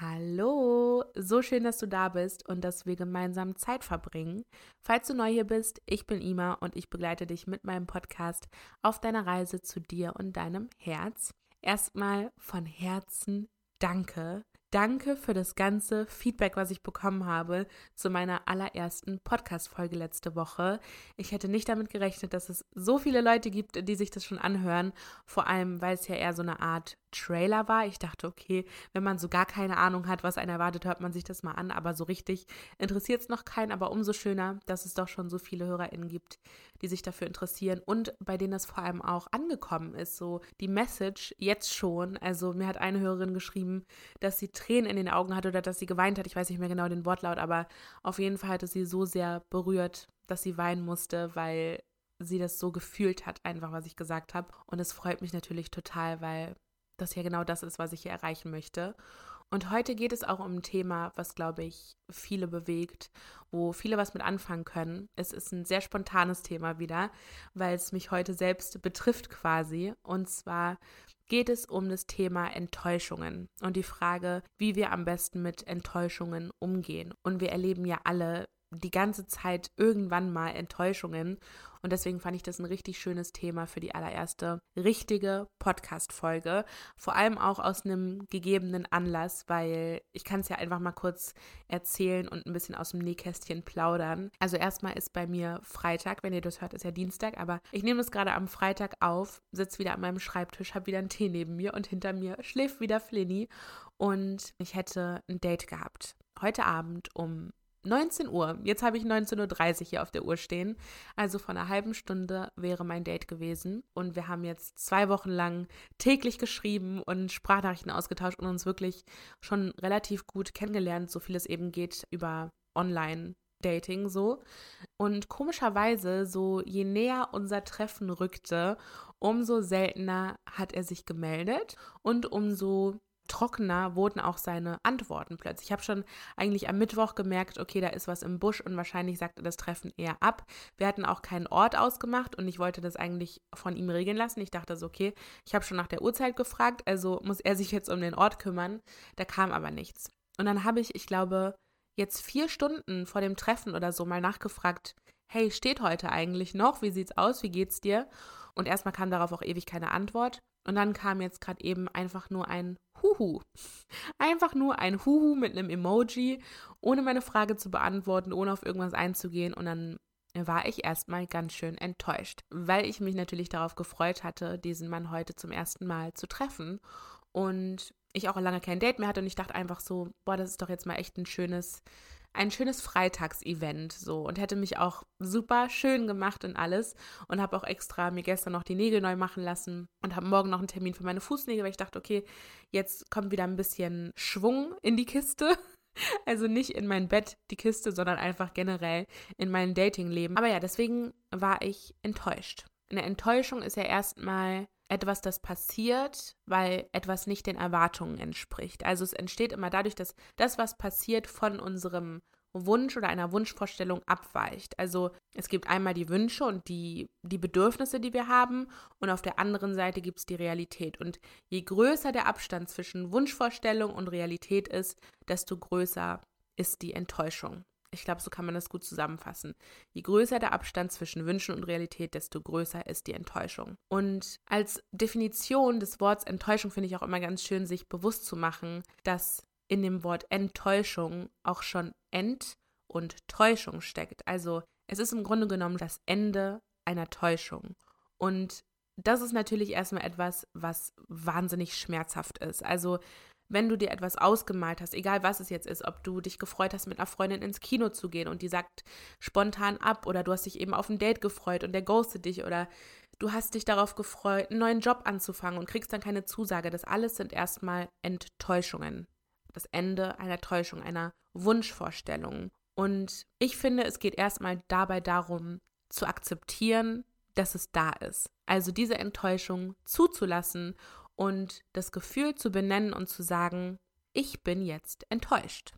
Hallo, so schön, dass du da bist und dass wir gemeinsam Zeit verbringen. Falls du neu hier bist, ich bin Ima und ich begleite dich mit meinem Podcast auf deiner Reise zu dir und deinem Herz. Erstmal von Herzen Danke, Danke für das ganze Feedback, was ich bekommen habe zu meiner allerersten Podcast-Folge letzte Woche. Ich hätte nicht damit gerechnet, dass es so viele Leute gibt, die sich das schon anhören. Vor allem, weil es ja eher so eine Art Trailer war. Ich dachte, okay, wenn man so gar keine Ahnung hat, was einen erwartet, hört man sich das mal an. Aber so richtig interessiert es noch keinen. Aber umso schöner, dass es doch schon so viele HörerInnen gibt, die sich dafür interessieren und bei denen das vor allem auch angekommen ist. So die Message jetzt schon. Also mir hat eine Hörerin geschrieben, dass sie Tränen in den Augen hatte oder dass sie geweint hat. Ich weiß nicht mehr genau den Wortlaut, aber auf jeden Fall hat es sie so sehr berührt, dass sie weinen musste, weil sie das so gefühlt hat, einfach was ich gesagt habe. Und es freut mich natürlich total, weil das ja genau das ist, was ich hier erreichen möchte. Und heute geht es auch um ein Thema, was, glaube ich, viele bewegt, wo viele was mit anfangen können. Es ist ein sehr spontanes Thema wieder, weil es mich heute selbst betrifft quasi. Und zwar geht es um das Thema Enttäuschungen und die Frage, wie wir am besten mit Enttäuschungen umgehen. Und wir erleben ja alle die ganze Zeit irgendwann mal Enttäuschungen. Und deswegen fand ich das ein richtig schönes Thema für die allererste richtige Podcast-Folge. Vor allem auch aus einem gegebenen Anlass, weil ich kann es ja einfach mal kurz erzählen und ein bisschen aus dem Nähkästchen plaudern. Also erstmal ist bei mir Freitag, wenn ihr das hört, ist ja Dienstag, aber ich nehme es gerade am Freitag auf, sitze wieder an meinem Schreibtisch, habe wieder einen Tee neben mir und hinter mir schläft wieder Flinny und ich hätte ein Date gehabt. Heute Abend um 19 Uhr. Jetzt habe ich 19.30 Uhr hier auf der Uhr stehen. Also vor einer halben Stunde wäre mein Date gewesen. Und wir haben jetzt zwei Wochen lang täglich geschrieben und Sprachnachrichten ausgetauscht und uns wirklich schon relativ gut kennengelernt, so viel es eben geht über Online. Dating so. Und komischerweise, so je näher unser Treffen rückte, umso seltener hat er sich gemeldet und umso trockener wurden auch seine Antworten plötzlich. Ich habe schon eigentlich am Mittwoch gemerkt, okay, da ist was im Busch und wahrscheinlich sagte das Treffen eher ab. Wir hatten auch keinen Ort ausgemacht und ich wollte das eigentlich von ihm regeln lassen. Ich dachte so, okay, ich habe schon nach der Uhrzeit gefragt, also muss er sich jetzt um den Ort kümmern. Da kam aber nichts. Und dann habe ich, ich glaube, jetzt vier Stunden vor dem Treffen oder so mal nachgefragt, hey, steht heute eigentlich noch? Wie sieht's aus? Wie geht's dir? Und erstmal kam darauf auch ewig keine Antwort. Und dann kam jetzt gerade eben einfach nur ein Huhu. Einfach nur ein Huhu mit einem Emoji, ohne meine Frage zu beantworten, ohne auf irgendwas einzugehen. Und dann war ich erstmal ganz schön enttäuscht, weil ich mich natürlich darauf gefreut hatte, diesen Mann heute zum ersten Mal zu treffen. Und ich auch lange kein Date mehr hatte und ich dachte einfach so, boah, das ist doch jetzt mal echt ein schönes ein schönes Freitagsevent so und hätte mich auch super schön gemacht und alles und habe auch extra mir gestern noch die Nägel neu machen lassen und habe morgen noch einen Termin für meine Fußnägel, weil ich dachte, okay, jetzt kommt wieder ein bisschen Schwung in die Kiste. Also nicht in mein Bett die Kiste, sondern einfach generell in mein Datingleben. Aber ja, deswegen war ich enttäuscht. Eine Enttäuschung ist ja erstmal etwas, das passiert, weil etwas nicht den Erwartungen entspricht. Also es entsteht immer dadurch, dass das, was passiert, von unserem Wunsch oder einer Wunschvorstellung abweicht. Also es gibt einmal die Wünsche und die, die Bedürfnisse, die wir haben, und auf der anderen Seite gibt es die Realität. Und je größer der Abstand zwischen Wunschvorstellung und Realität ist, desto größer ist die Enttäuschung. Ich glaube, so kann man das gut zusammenfassen. Je größer der Abstand zwischen Wünschen und Realität, desto größer ist die Enttäuschung. Und als Definition des Wortes Enttäuschung finde ich auch immer ganz schön, sich bewusst zu machen, dass in dem Wort Enttäuschung auch schon Ent und Täuschung steckt. Also es ist im Grunde genommen das Ende einer Täuschung. Und das ist natürlich erstmal etwas, was wahnsinnig schmerzhaft ist. Also wenn du dir etwas ausgemalt hast, egal was es jetzt ist, ob du dich gefreut hast, mit einer Freundin ins Kino zu gehen und die sagt spontan ab oder du hast dich eben auf ein Date gefreut und der ghostet dich oder du hast dich darauf gefreut, einen neuen Job anzufangen und kriegst dann keine Zusage. Das alles sind erstmal Enttäuschungen. Das Ende einer Täuschung, einer Wunschvorstellung. Und ich finde, es geht erstmal dabei darum, zu akzeptieren, dass es da ist. Also diese Enttäuschung zuzulassen und das Gefühl zu benennen und zu sagen, ich bin jetzt enttäuscht.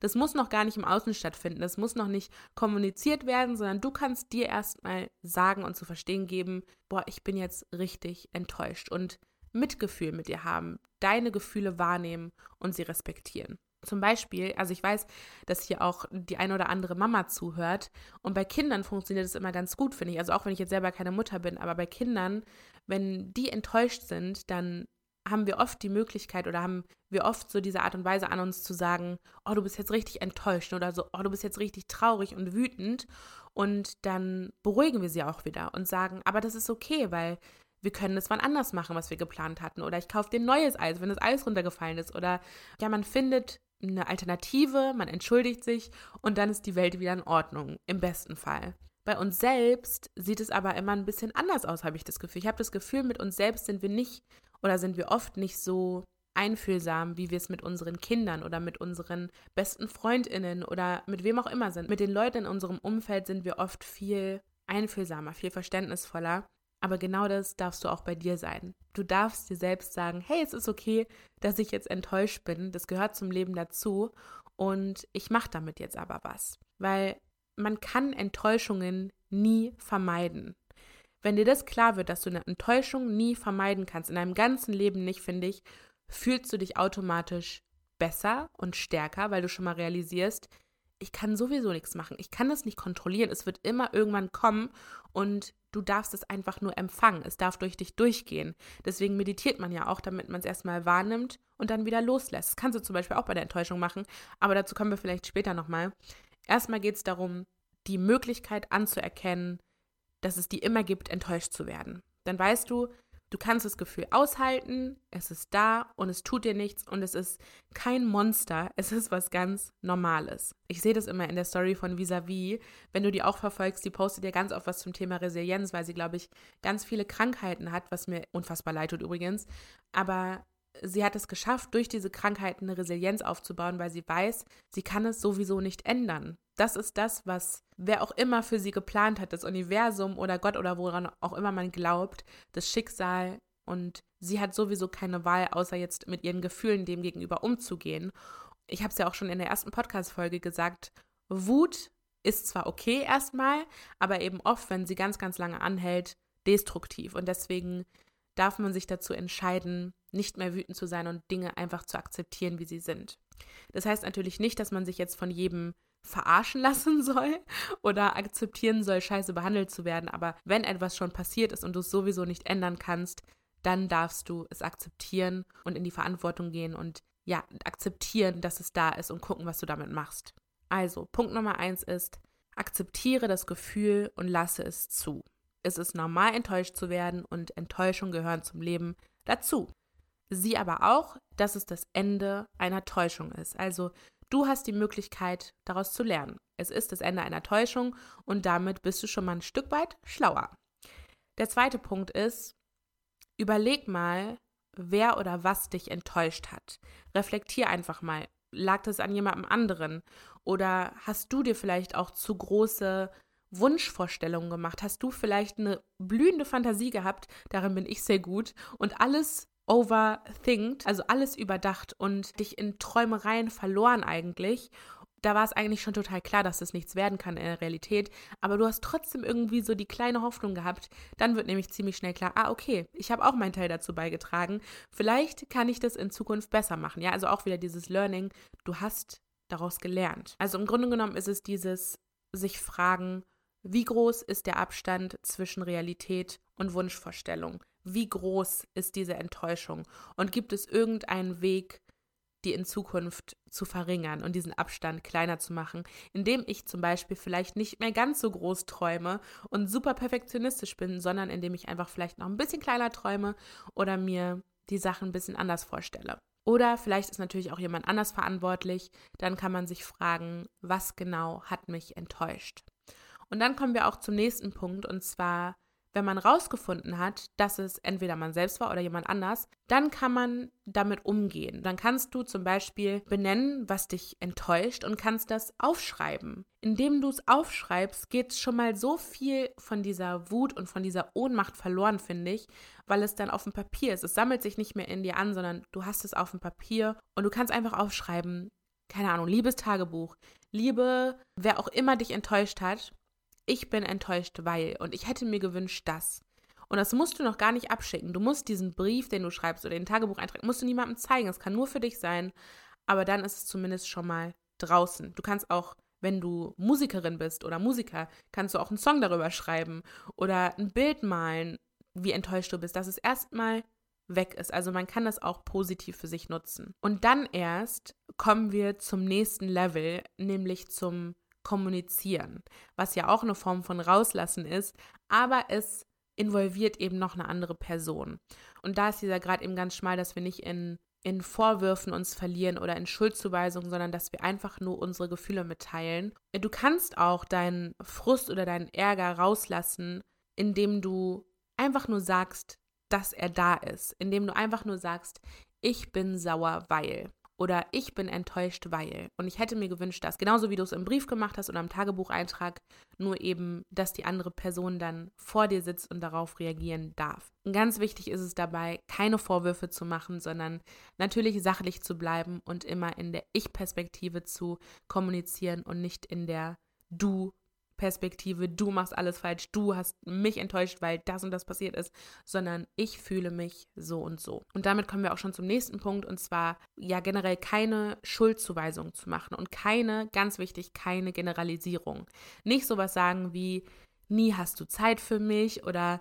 Das muss noch gar nicht im Außen stattfinden, das muss noch nicht kommuniziert werden, sondern du kannst dir erstmal sagen und zu verstehen geben, boah, ich bin jetzt richtig enttäuscht. Und Mitgefühl mit dir haben, deine Gefühle wahrnehmen und sie respektieren. Zum Beispiel, also ich weiß, dass hier auch die eine oder andere Mama zuhört. Und bei Kindern funktioniert es immer ganz gut, finde ich. Also auch wenn ich jetzt selber keine Mutter bin, aber bei Kindern, wenn die enttäuscht sind, dann haben wir oft die Möglichkeit oder haben wir oft so diese Art und Weise an uns zu sagen, oh, du bist jetzt richtig enttäuscht oder so, oh, du bist jetzt richtig traurig und wütend. Und dann beruhigen wir sie auch wieder und sagen, aber das ist okay, weil wir können es wann anders machen, was wir geplant hatten. Oder ich kaufe dir neues Eis, wenn das Eis runtergefallen ist. Oder ja, man findet eine Alternative, man entschuldigt sich und dann ist die Welt wieder in Ordnung, im besten Fall. Bei uns selbst sieht es aber immer ein bisschen anders aus, habe ich das Gefühl. Ich habe das Gefühl, mit uns selbst sind wir nicht oder sind wir oft nicht so einfühlsam, wie wir es mit unseren Kindern oder mit unseren besten Freundinnen oder mit wem auch immer sind. Mit den Leuten in unserem Umfeld sind wir oft viel einfühlsamer, viel verständnisvoller. Aber genau das darfst du auch bei dir sein. Du darfst dir selbst sagen, hey, es ist okay, dass ich jetzt enttäuscht bin. Das gehört zum Leben dazu. Und ich mache damit jetzt aber was. Weil man kann Enttäuschungen nie vermeiden. Wenn dir das klar wird, dass du eine Enttäuschung nie vermeiden kannst, in deinem ganzen Leben nicht, finde ich, fühlst du dich automatisch besser und stärker, weil du schon mal realisierst, ich kann sowieso nichts machen. Ich kann das nicht kontrollieren. Es wird immer irgendwann kommen und du darfst es einfach nur empfangen. Es darf durch dich durchgehen. Deswegen meditiert man ja auch, damit man es erstmal wahrnimmt und dann wieder loslässt. Das kannst du zum Beispiel auch bei der Enttäuschung machen, aber dazu kommen wir vielleicht später nochmal. Erstmal geht es darum, die Möglichkeit anzuerkennen, dass es die immer gibt, enttäuscht zu werden. Dann weißt du, Du kannst das Gefühl aushalten, es ist da und es tut dir nichts und es ist kein Monster, es ist was ganz Normales. Ich sehe das immer in der Story von Visavi, wenn du die auch verfolgst, die postet ja ganz oft was zum Thema Resilienz, weil sie, glaube ich, ganz viele Krankheiten hat, was mir unfassbar leid tut übrigens. Aber sie hat es geschafft, durch diese Krankheiten eine Resilienz aufzubauen, weil sie weiß, sie kann es sowieso nicht ändern. Das ist das, was wer auch immer für sie geplant hat, das Universum oder Gott oder woran auch immer man glaubt, das Schicksal und sie hat sowieso keine Wahl, außer jetzt mit ihren Gefühlen dem gegenüber umzugehen. Ich habe es ja auch schon in der ersten Podcast-Folge gesagt, Wut ist zwar okay erstmal, aber eben oft, wenn sie ganz, ganz lange anhält, destruktiv. Und deswegen darf man sich dazu entscheiden, nicht mehr wütend zu sein und Dinge einfach zu akzeptieren, wie sie sind. Das heißt natürlich nicht, dass man sich jetzt von jedem verarschen lassen soll oder akzeptieren soll, scheiße behandelt zu werden. Aber wenn etwas schon passiert ist und du es sowieso nicht ändern kannst, dann darfst du es akzeptieren und in die Verantwortung gehen und ja, akzeptieren, dass es da ist und gucken, was du damit machst. Also, Punkt Nummer eins ist, akzeptiere das Gefühl und lasse es zu. Es ist normal, enttäuscht zu werden und Enttäuschung gehören zum Leben dazu. Sieh aber auch, dass es das Ende einer Täuschung ist. Also Du hast die Möglichkeit, daraus zu lernen. Es ist das Ende einer Täuschung und damit bist du schon mal ein Stück weit schlauer. Der zweite Punkt ist, überleg mal, wer oder was dich enttäuscht hat. Reflektier einfach mal. Lag das an jemandem anderen? Oder hast du dir vielleicht auch zu große Wunschvorstellungen gemacht? Hast du vielleicht eine blühende Fantasie gehabt? Darin bin ich sehr gut. Und alles overthinkt, also alles überdacht und dich in Träumereien verloren eigentlich. Da war es eigentlich schon total klar, dass das nichts werden kann in der Realität, aber du hast trotzdem irgendwie so die kleine Hoffnung gehabt. Dann wird nämlich ziemlich schnell klar, ah, okay, ich habe auch meinen Teil dazu beigetragen. Vielleicht kann ich das in Zukunft besser machen. Ja, also auch wieder dieses Learning, du hast daraus gelernt. Also im Grunde genommen ist es dieses sich fragen, wie groß ist der Abstand zwischen Realität und Wunschvorstellung? Wie groß ist diese Enttäuschung und gibt es irgendeinen Weg, die in Zukunft zu verringern und diesen Abstand kleiner zu machen, indem ich zum Beispiel vielleicht nicht mehr ganz so groß träume und super perfektionistisch bin, sondern indem ich einfach vielleicht noch ein bisschen kleiner träume oder mir die Sachen ein bisschen anders vorstelle. Oder vielleicht ist natürlich auch jemand anders verantwortlich, dann kann man sich fragen, was genau hat mich enttäuscht. Und dann kommen wir auch zum nächsten Punkt und zwar wenn man rausgefunden hat, dass es entweder man selbst war oder jemand anders, dann kann man damit umgehen. Dann kannst du zum Beispiel benennen, was dich enttäuscht und kannst das aufschreiben. Indem du es aufschreibst, geht schon mal so viel von dieser Wut und von dieser Ohnmacht verloren, finde ich, weil es dann auf dem Papier ist. Es sammelt sich nicht mehr in dir an, sondern du hast es auf dem Papier und du kannst einfach aufschreiben, keine Ahnung, liebes Tagebuch, liebe, wer auch immer dich enttäuscht hat, ich bin enttäuscht, weil und ich hätte mir gewünscht, dass. Und das musst du noch gar nicht abschicken. Du musst diesen Brief, den du schreibst oder den Tagebucheintrag, musst du niemandem zeigen. Es kann nur für dich sein. Aber dann ist es zumindest schon mal draußen. Du kannst auch, wenn du Musikerin bist oder Musiker, kannst du auch einen Song darüber schreiben oder ein Bild malen, wie enttäuscht du bist, dass es erstmal weg ist. Also man kann das auch positiv für sich nutzen. Und dann erst kommen wir zum nächsten Level, nämlich zum Kommunizieren, was ja auch eine Form von Rauslassen ist, aber es involviert eben noch eine andere Person. Und da ist dieser Grad eben ganz schmal, dass wir nicht in, in Vorwürfen uns verlieren oder in Schuldzuweisungen, sondern dass wir einfach nur unsere Gefühle mitteilen. Du kannst auch deinen Frust oder deinen Ärger rauslassen, indem du einfach nur sagst, dass er da ist, indem du einfach nur sagst, ich bin sauer, weil oder ich bin enttäuscht, weil. Und ich hätte mir gewünscht, dass genauso wie du es im Brief gemacht hast oder im Tagebucheintrag, nur eben, dass die andere Person dann vor dir sitzt und darauf reagieren darf. Und ganz wichtig ist es dabei, keine Vorwürfe zu machen, sondern natürlich sachlich zu bleiben und immer in der Ich-Perspektive zu kommunizieren und nicht in der Du- Perspektive, du machst alles falsch, du hast mich enttäuscht, weil das und das passiert ist, sondern ich fühle mich so und so. Und damit kommen wir auch schon zum nächsten Punkt und zwar ja generell keine Schuldzuweisung zu machen und keine, ganz wichtig, keine Generalisierung. Nicht sowas sagen wie, nie hast du Zeit für mich oder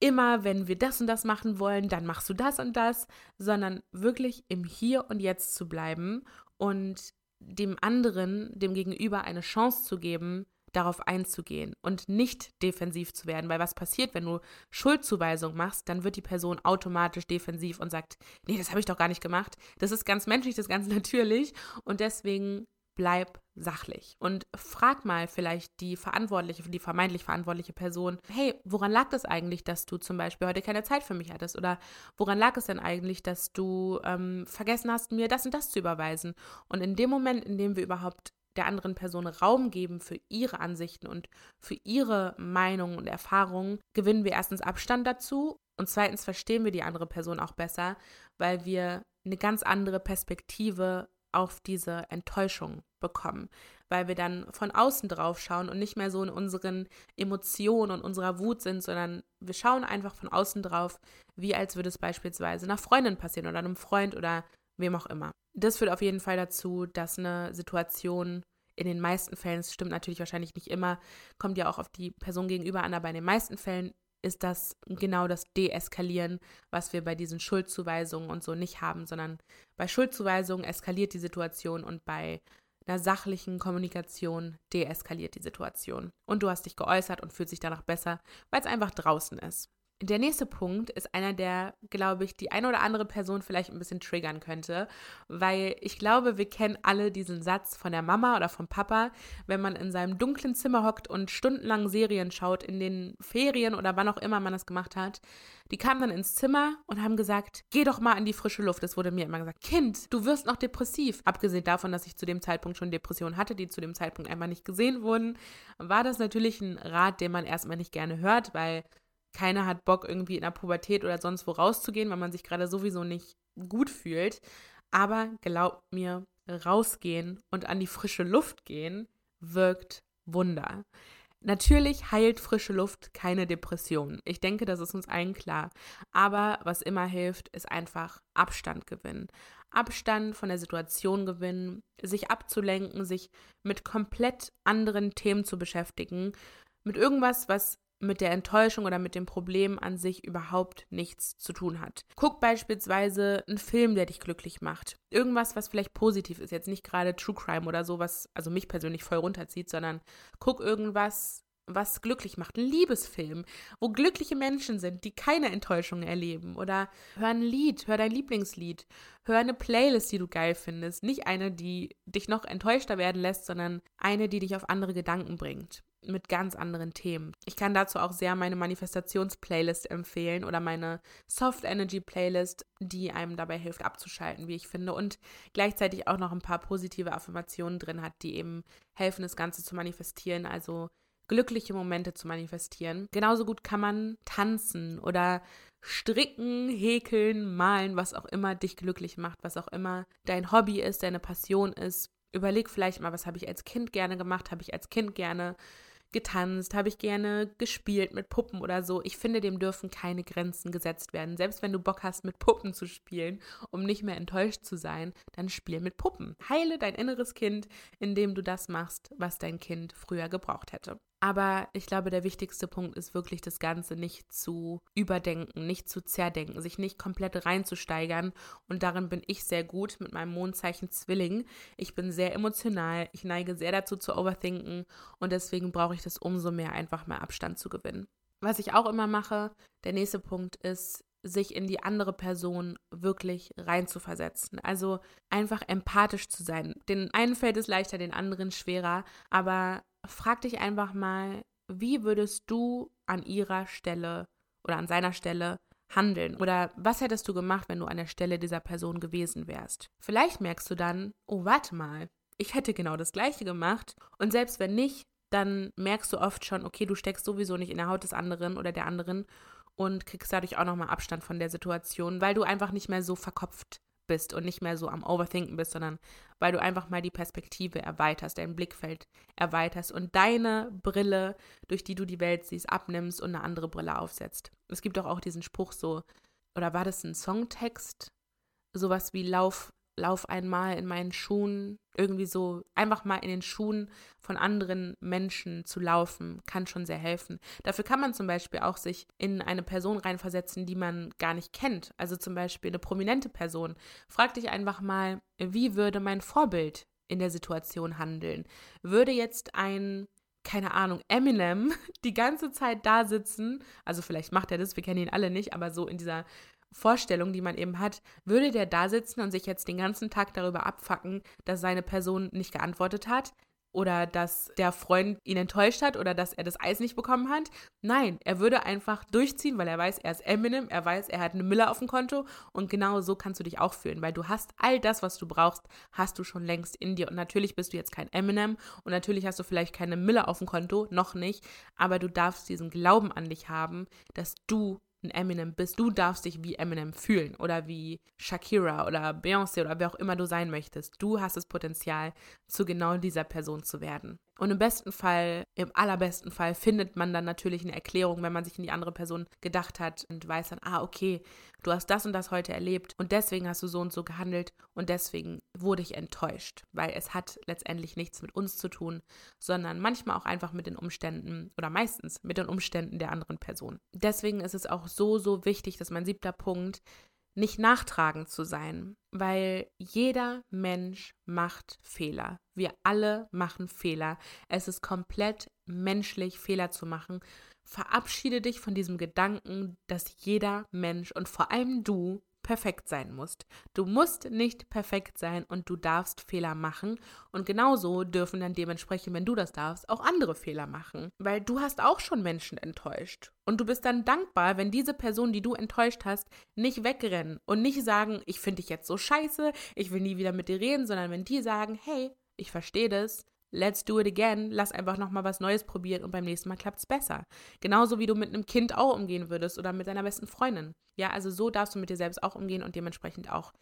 immer, wenn wir das und das machen wollen, dann machst du das und das, sondern wirklich im Hier und Jetzt zu bleiben und dem anderen, dem Gegenüber eine Chance zu geben, darauf einzugehen und nicht defensiv zu werden. Weil was passiert, wenn du Schuldzuweisung machst, dann wird die Person automatisch defensiv und sagt, nee, das habe ich doch gar nicht gemacht. Das ist ganz menschlich, das ist ganz natürlich und deswegen bleib sachlich und frag mal vielleicht die verantwortliche, die vermeintlich verantwortliche Person, hey, woran lag das eigentlich, dass du zum Beispiel heute keine Zeit für mich hattest? Oder woran lag es denn eigentlich, dass du ähm, vergessen hast, mir das und das zu überweisen? Und in dem Moment, in dem wir überhaupt der anderen Person Raum geben für ihre Ansichten und für ihre Meinungen und Erfahrungen, gewinnen wir erstens Abstand dazu und zweitens verstehen wir die andere Person auch besser, weil wir eine ganz andere Perspektive auf diese Enttäuschung bekommen, weil wir dann von außen drauf schauen und nicht mehr so in unseren Emotionen und unserer Wut sind, sondern wir schauen einfach von außen drauf, wie als würde es beispielsweise einer Freundin passieren oder einem Freund oder wem auch immer. Das führt auf jeden Fall dazu, dass eine Situation in den meisten Fällen, es stimmt natürlich wahrscheinlich nicht immer, kommt ja auch auf die Person gegenüber an, aber in den meisten Fällen ist das genau das Deeskalieren, was wir bei diesen Schuldzuweisungen und so nicht haben, sondern bei Schuldzuweisungen eskaliert die Situation und bei einer sachlichen Kommunikation deeskaliert die Situation. Und du hast dich geäußert und fühlst dich danach besser, weil es einfach draußen ist. Der nächste Punkt ist einer, der, glaube ich, die eine oder andere Person vielleicht ein bisschen triggern könnte, weil ich glaube, wir kennen alle diesen Satz von der Mama oder vom Papa, wenn man in seinem dunklen Zimmer hockt und stundenlang Serien schaut, in den Ferien oder wann auch immer man das gemacht hat. Die kamen dann ins Zimmer und haben gesagt, geh doch mal an die frische Luft. Es wurde mir immer gesagt, Kind, du wirst noch depressiv. Abgesehen davon, dass ich zu dem Zeitpunkt schon Depressionen hatte, die zu dem Zeitpunkt einmal nicht gesehen wurden, war das natürlich ein Rat, den man erstmal nicht gerne hört, weil keiner hat Bock, irgendwie in der Pubertät oder sonst wo rauszugehen, weil man sich gerade sowieso nicht gut fühlt. Aber glaubt mir, rausgehen und an die frische Luft gehen wirkt Wunder. Natürlich heilt frische Luft keine Depression. Ich denke, das ist uns allen klar. Aber was immer hilft, ist einfach Abstand gewinnen. Abstand von der Situation gewinnen, sich abzulenken, sich mit komplett anderen Themen zu beschäftigen, mit irgendwas, was mit der Enttäuschung oder mit dem Problem an sich überhaupt nichts zu tun hat. Guck beispielsweise einen Film, der dich glücklich macht. Irgendwas, was vielleicht positiv ist, jetzt nicht gerade True Crime oder so, was also mich persönlich voll runterzieht, sondern guck irgendwas, was glücklich macht. Ein Liebesfilm, wo glückliche Menschen sind, die keine Enttäuschung erleben. Oder hör ein Lied, hör dein Lieblingslied. Hör eine Playlist, die du geil findest. Nicht eine, die dich noch enttäuschter werden lässt, sondern eine, die dich auf andere Gedanken bringt mit ganz anderen Themen. Ich kann dazu auch sehr meine Manifestations-Playlist empfehlen oder meine Soft Energy Playlist, die einem dabei hilft abzuschalten, wie ich finde, und gleichzeitig auch noch ein paar positive Affirmationen drin hat, die eben helfen, das Ganze zu manifestieren, also glückliche Momente zu manifestieren. Genauso gut kann man tanzen oder stricken, häkeln, malen, was auch immer dich glücklich macht, was auch immer dein Hobby ist, deine Passion ist. Überleg vielleicht mal, was habe ich als Kind gerne gemacht, habe ich als Kind gerne getanzt, habe ich gerne gespielt mit Puppen oder so. Ich finde, dem dürfen keine Grenzen gesetzt werden. Selbst wenn du Bock hast, mit Puppen zu spielen, um nicht mehr enttäuscht zu sein, dann spiel mit Puppen. Heile dein inneres Kind, indem du das machst, was dein Kind früher gebraucht hätte. Aber ich glaube, der wichtigste Punkt ist wirklich, das Ganze nicht zu überdenken, nicht zu zerdenken, sich nicht komplett reinzusteigern. Und darin bin ich sehr gut mit meinem Mondzeichen Zwilling. Ich bin sehr emotional, ich neige sehr dazu zu overthinken und deswegen brauche ich das umso mehr, einfach mal Abstand zu gewinnen. Was ich auch immer mache, der nächste Punkt ist, sich in die andere Person wirklich reinzuversetzen. Also einfach empathisch zu sein. Den einen fällt es leichter, den anderen schwerer, aber frag dich einfach mal, wie würdest du an ihrer Stelle oder an seiner Stelle handeln? Oder was hättest du gemacht, wenn du an der Stelle dieser Person gewesen wärst? Vielleicht merkst du dann, oh, warte mal, ich hätte genau das gleiche gemacht. Und selbst wenn nicht, dann merkst du oft schon, okay, du steckst sowieso nicht in der Haut des anderen oder der anderen und kriegst dadurch auch nochmal Abstand von der Situation, weil du einfach nicht mehr so verkopft bist und nicht mehr so am Overthinken bist, sondern weil du einfach mal die Perspektive erweiterst, dein Blickfeld erweiterst und deine Brille, durch die du die Welt siehst, abnimmst und eine andere Brille aufsetzt. Es gibt doch auch diesen Spruch so, oder war das ein Songtext? Sowas wie Lauf lauf einmal in meinen Schuhen, irgendwie so einfach mal in den Schuhen von anderen Menschen zu laufen, kann schon sehr helfen. Dafür kann man zum Beispiel auch sich in eine Person reinversetzen, die man gar nicht kennt. Also zum Beispiel eine prominente Person. Frag dich einfach mal, wie würde mein Vorbild in der Situation handeln? Würde jetzt ein keine Ahnung, Eminem die ganze Zeit da sitzen, also vielleicht macht er das, wir kennen ihn alle nicht, aber so in dieser Vorstellung, die man eben hat, würde der da sitzen und sich jetzt den ganzen Tag darüber abfacken, dass seine Person nicht geantwortet hat oder dass der Freund ihn enttäuscht hat oder dass er das Eis nicht bekommen hat. Nein, er würde einfach durchziehen, weil er weiß, er ist Eminem, er weiß, er hat eine Mille auf dem Konto und genau so kannst du dich auch fühlen, weil du hast all das, was du brauchst, hast du schon längst in dir und natürlich bist du jetzt kein Eminem und natürlich hast du vielleicht keine Mille auf dem Konto, noch nicht, aber du darfst diesen Glauben an dich haben, dass du ein Eminem bist. Du darfst dich wie Eminem fühlen oder wie Shakira oder Beyoncé oder wer auch immer du sein möchtest. Du hast das Potenzial, zu genau dieser Person zu werden. Und im besten Fall, im allerbesten Fall, findet man dann natürlich eine Erklärung, wenn man sich in die andere Person gedacht hat und weiß dann, ah, okay, du hast das und das heute erlebt und deswegen hast du so und so gehandelt und deswegen wurde ich enttäuscht, weil es hat letztendlich nichts mit uns zu tun, sondern manchmal auch einfach mit den Umständen oder meistens mit den Umständen der anderen Person. Deswegen ist es auch so, so wichtig, dass mein siebter Punkt nicht nachtragend zu sein, weil jeder Mensch macht Fehler. Wir alle machen Fehler. Es ist komplett menschlich, Fehler zu machen. Verabschiede dich von diesem Gedanken, dass jeder Mensch und vor allem du perfekt sein musst. Du musst nicht perfekt sein und du darfst Fehler machen. Und genauso dürfen dann dementsprechend, wenn du das darfst, auch andere Fehler machen. Weil du hast auch schon Menschen enttäuscht. Und du bist dann dankbar, wenn diese Person, die du enttäuscht hast, nicht wegrennen und nicht sagen, ich finde dich jetzt so scheiße, ich will nie wieder mit dir reden, sondern wenn die sagen, hey, ich verstehe das, let's do it again, lass einfach nochmal was Neues probieren und beim nächsten Mal klappt es besser. Genauso wie du mit einem Kind auch umgehen würdest oder mit deiner besten Freundin. Ja, also so darfst du mit dir selbst auch umgehen und dementsprechend auch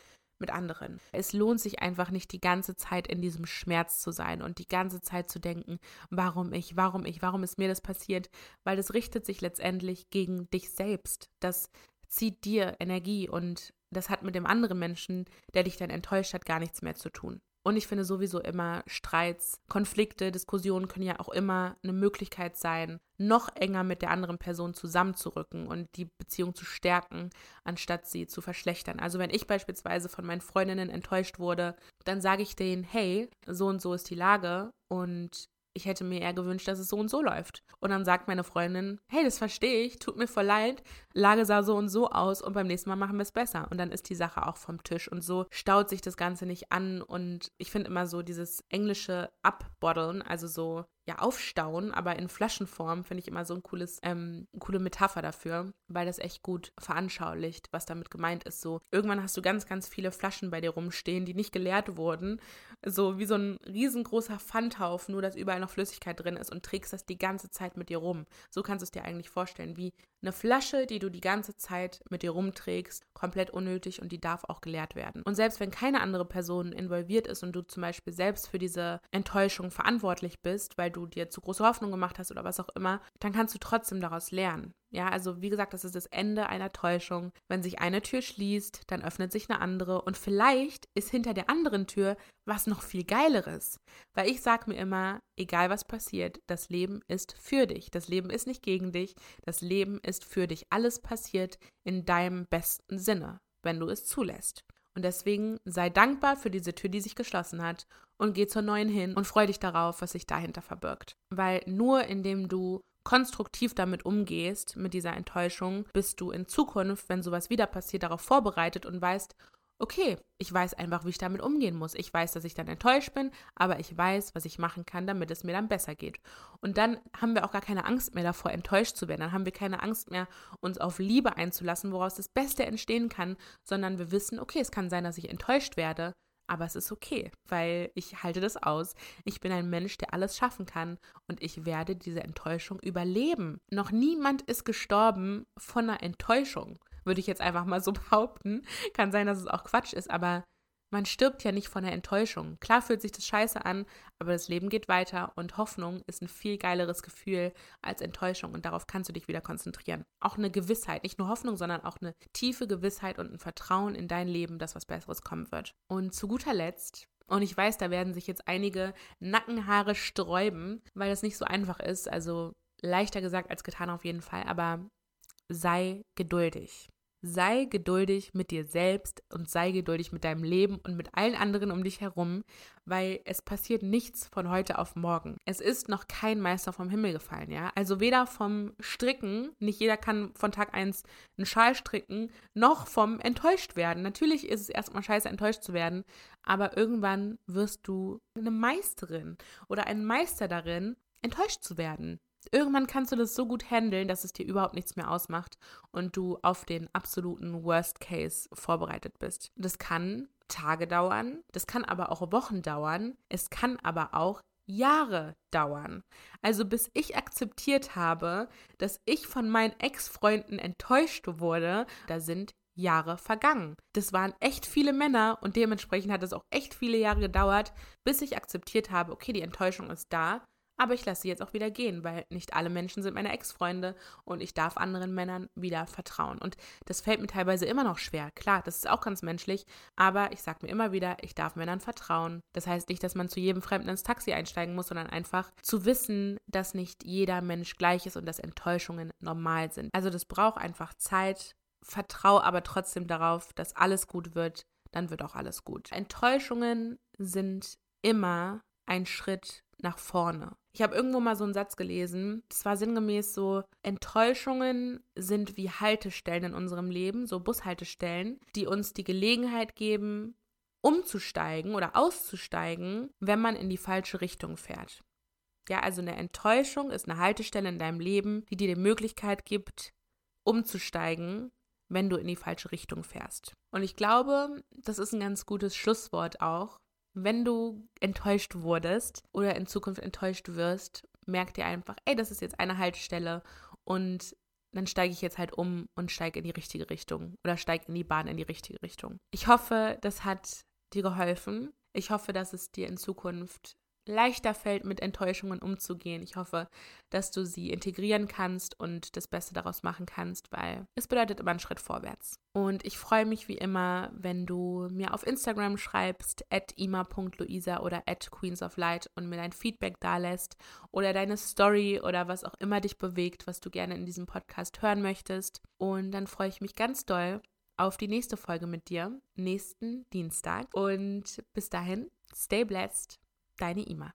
mit anderen. Es lohnt sich einfach nicht die ganze Zeit in diesem Schmerz zu sein und die ganze Zeit zu denken, warum ich, warum ich, warum ist mir das passiert, weil das richtet sich letztendlich gegen dich selbst. Das zieht dir Energie und das hat mit dem anderen Menschen, der dich dann enttäuscht hat, gar nichts mehr zu tun. Und ich finde sowieso immer Streits, Konflikte, Diskussionen können ja auch immer eine Möglichkeit sein, noch enger mit der anderen Person zusammenzurücken und die Beziehung zu stärken, anstatt sie zu verschlechtern. Also wenn ich beispielsweise von meinen Freundinnen enttäuscht wurde, dann sage ich denen, hey, so und so ist die Lage und ich hätte mir eher gewünscht, dass es so und so läuft. Und dann sagt meine Freundin, hey, das verstehe ich, tut mir voll leid, Lage sah so und so aus und beim nächsten Mal machen wir es besser. Und dann ist die Sache auch vom Tisch und so staut sich das Ganze nicht an. Und ich finde immer so dieses englische Abbotteln, also so ja, aufstauen, aber in Flaschenform finde ich immer so ein cooles, ähm, coole Metapher dafür, weil das echt gut veranschaulicht, was damit gemeint ist. So, irgendwann hast du ganz, ganz viele Flaschen bei dir rumstehen, die nicht geleert wurden. So wie so ein riesengroßer Pfandhaufen, nur dass überall noch Flüssigkeit drin ist und trägst das die ganze Zeit mit dir rum. So kannst du es dir eigentlich vorstellen, wie eine Flasche, die du die ganze Zeit mit dir rumträgst, komplett unnötig und die darf auch geleert werden. Und selbst wenn keine andere Person involviert ist und du zum Beispiel selbst für diese Enttäuschung verantwortlich bist, weil du dir zu große Hoffnung gemacht hast oder was auch immer, dann kannst du trotzdem daraus lernen. Ja, also wie gesagt, das ist das Ende einer Täuschung. Wenn sich eine Tür schließt, dann öffnet sich eine andere und vielleicht ist hinter der anderen Tür was noch viel geileres. Weil ich sage mir immer, egal was passiert, das Leben ist für dich. Das Leben ist nicht gegen dich, das Leben ist für dich. Alles passiert in deinem besten Sinne, wenn du es zulässt. Und deswegen sei dankbar für diese Tür, die sich geschlossen hat und geh zur neuen hin und freu dich darauf, was sich dahinter verbirgt. Weil nur indem du konstruktiv damit umgehst, mit dieser Enttäuschung, bist du in Zukunft, wenn sowas wieder passiert, darauf vorbereitet und weißt, okay, ich weiß einfach, wie ich damit umgehen muss. Ich weiß, dass ich dann enttäuscht bin, aber ich weiß, was ich machen kann, damit es mir dann besser geht. Und dann haben wir auch gar keine Angst mehr davor, enttäuscht zu werden. Dann haben wir keine Angst mehr, uns auf Liebe einzulassen, woraus das Beste entstehen kann, sondern wir wissen, okay, es kann sein, dass ich enttäuscht werde, aber es ist okay, weil ich halte das aus. Ich bin ein Mensch, der alles schaffen kann und ich werde diese Enttäuschung überleben. Noch niemand ist gestorben von einer Enttäuschung würde ich jetzt einfach mal so behaupten. Kann sein, dass es auch Quatsch ist, aber man stirbt ja nicht von der Enttäuschung. Klar fühlt sich das scheiße an, aber das Leben geht weiter und Hoffnung ist ein viel geileres Gefühl als Enttäuschung und darauf kannst du dich wieder konzentrieren. Auch eine Gewissheit, nicht nur Hoffnung, sondern auch eine tiefe Gewissheit und ein Vertrauen in dein Leben, dass was Besseres kommen wird. Und zu guter Letzt und ich weiß, da werden sich jetzt einige Nackenhaare sträuben, weil das nicht so einfach ist. Also leichter gesagt als getan auf jeden Fall. Aber sei geduldig. Sei geduldig mit dir selbst und sei geduldig mit deinem Leben und mit allen anderen um dich herum, weil es passiert nichts von heute auf morgen. Es ist noch kein Meister vom Himmel gefallen, ja? Also weder vom Stricken, nicht jeder kann von Tag 1 einen Schal stricken, noch vom enttäuscht werden. Natürlich ist es erstmal scheiße, enttäuscht zu werden, aber irgendwann wirst du eine Meisterin oder ein Meister darin, enttäuscht zu werden. Irgendwann kannst du das so gut handeln, dass es dir überhaupt nichts mehr ausmacht und du auf den absoluten Worst Case vorbereitet bist. Das kann Tage dauern, das kann aber auch Wochen dauern, es kann aber auch Jahre dauern. Also bis ich akzeptiert habe, dass ich von meinen Ex-Freunden enttäuscht wurde, da sind Jahre vergangen. Das waren echt viele Männer und dementsprechend hat es auch echt viele Jahre gedauert, bis ich akzeptiert habe, okay, die Enttäuschung ist da aber ich lasse sie jetzt auch wieder gehen, weil nicht alle Menschen sind meine Ex-Freunde und ich darf anderen Männern wieder vertrauen. Und das fällt mir teilweise immer noch schwer. Klar, das ist auch ganz menschlich, aber ich sage mir immer wieder, ich darf Männern vertrauen. Das heißt nicht, dass man zu jedem Fremden ins Taxi einsteigen muss, sondern einfach zu wissen, dass nicht jeder Mensch gleich ist und dass Enttäuschungen normal sind. Also das braucht einfach Zeit. Vertrau aber trotzdem darauf, dass alles gut wird, dann wird auch alles gut. Enttäuschungen sind immer ein Schritt nach vorne. Ich habe irgendwo mal so einen Satz gelesen, das war sinngemäß so, Enttäuschungen sind wie Haltestellen in unserem Leben, so Bushaltestellen, die uns die Gelegenheit geben, umzusteigen oder auszusteigen, wenn man in die falsche Richtung fährt. Ja, also eine Enttäuschung ist eine Haltestelle in deinem Leben, die dir die Möglichkeit gibt, umzusteigen, wenn du in die falsche Richtung fährst. Und ich glaube, das ist ein ganz gutes Schlusswort auch, wenn du enttäuscht wurdest oder in Zukunft enttäuscht wirst, merk dir einfach, ey, das ist jetzt eine Haltestelle und dann steige ich jetzt halt um und steige in die richtige Richtung oder steige in die Bahn in die richtige Richtung. Ich hoffe, das hat dir geholfen. Ich hoffe, dass es dir in Zukunft leichter fällt, mit Enttäuschungen umzugehen. Ich hoffe, dass du sie integrieren kannst und das Beste daraus machen kannst, weil es bedeutet immer einen Schritt vorwärts. Und ich freue mich wie immer, wenn du mir auf Instagram schreibst, at ima.luisa oder at queensoflight und mir dein Feedback dalässt oder deine Story oder was auch immer dich bewegt, was du gerne in diesem Podcast hören möchtest. Und dann freue ich mich ganz doll auf die nächste Folge mit dir, nächsten Dienstag. Und bis dahin, stay blessed. Deine Ima.